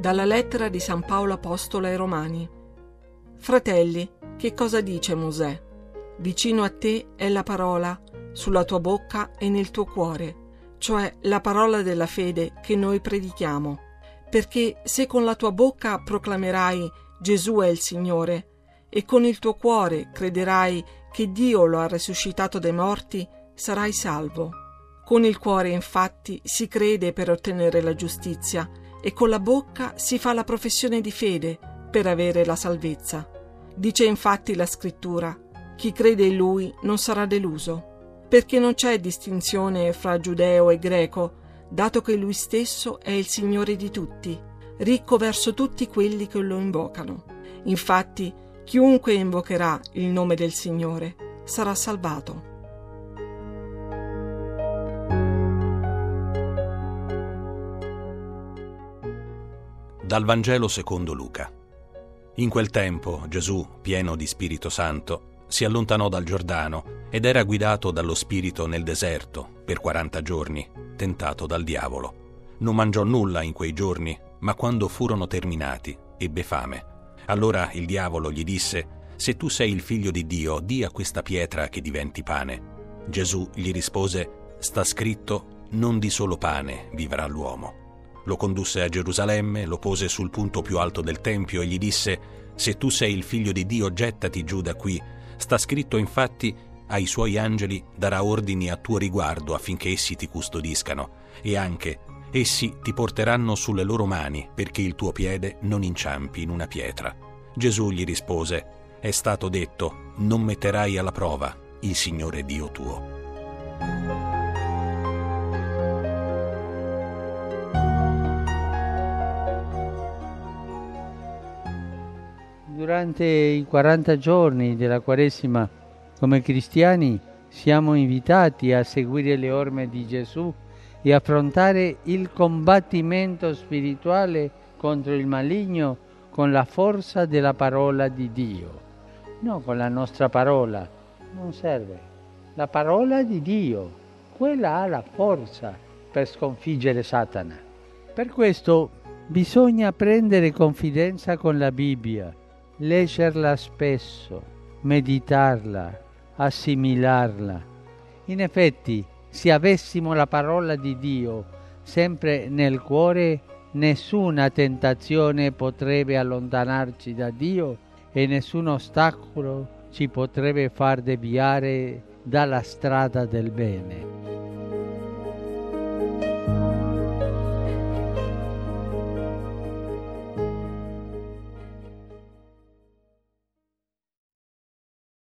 Dalla lettera di San Paolo Apostolo ai Romani. Fratelli, che cosa dice Mosè? Vicino a te è la parola, sulla tua bocca e nel tuo cuore, cioè la parola della fede che noi predichiamo. Perché se con la tua bocca proclamerai Gesù è il Signore, e con il tuo cuore crederai che Dio lo ha risuscitato dai morti, sarai salvo. Con il cuore infatti si crede per ottenere la giustizia e con la bocca si fa la professione di fede per avere la salvezza. Dice infatti la scrittura, chi crede in lui non sarà deluso, perché non c'è distinzione fra giudeo e greco, dato che lui stesso è il Signore di tutti, ricco verso tutti quelli che lo invocano. Infatti, chiunque invocherà il nome del Signore sarà salvato. Dal Vangelo secondo Luca. In quel tempo Gesù, pieno di Spirito Santo, si allontanò dal Giordano ed era guidato dallo Spirito nel deserto per 40 giorni, tentato dal diavolo. Non mangiò nulla in quei giorni, ma quando furono terminati ebbe fame. Allora il diavolo gli disse, Se tu sei il figlio di Dio, di a questa pietra che diventi pane. Gesù gli rispose, Sta scritto, non di solo pane vivrà l'uomo. Lo condusse a Gerusalemme, lo pose sul punto più alto del Tempio e gli disse, Se tu sei il figlio di Dio, gettati giù da qui Sta scritto infatti ai suoi angeli darà ordini a tuo riguardo affinché essi ti custodiscano e anche essi ti porteranno sulle loro mani perché il tuo piede non inciampi in una pietra. Gesù gli rispose, è stato detto, non metterai alla prova il Signore Dio tuo. Durante i 40 giorni della Quaresima, come cristiani, siamo invitati a seguire le orme di Gesù e affrontare il combattimento spirituale contro il maligno con la forza della parola di Dio. Non con la nostra parola, non serve. La parola di Dio, quella ha la forza per sconfiggere Satana. Per questo bisogna prendere confidenza con la Bibbia leggerla spesso, meditarla, assimilarla. In effetti, se avessimo la parola di Dio sempre nel cuore, nessuna tentazione potrebbe allontanarci da Dio e nessun ostacolo ci potrebbe far deviare dalla strada del bene.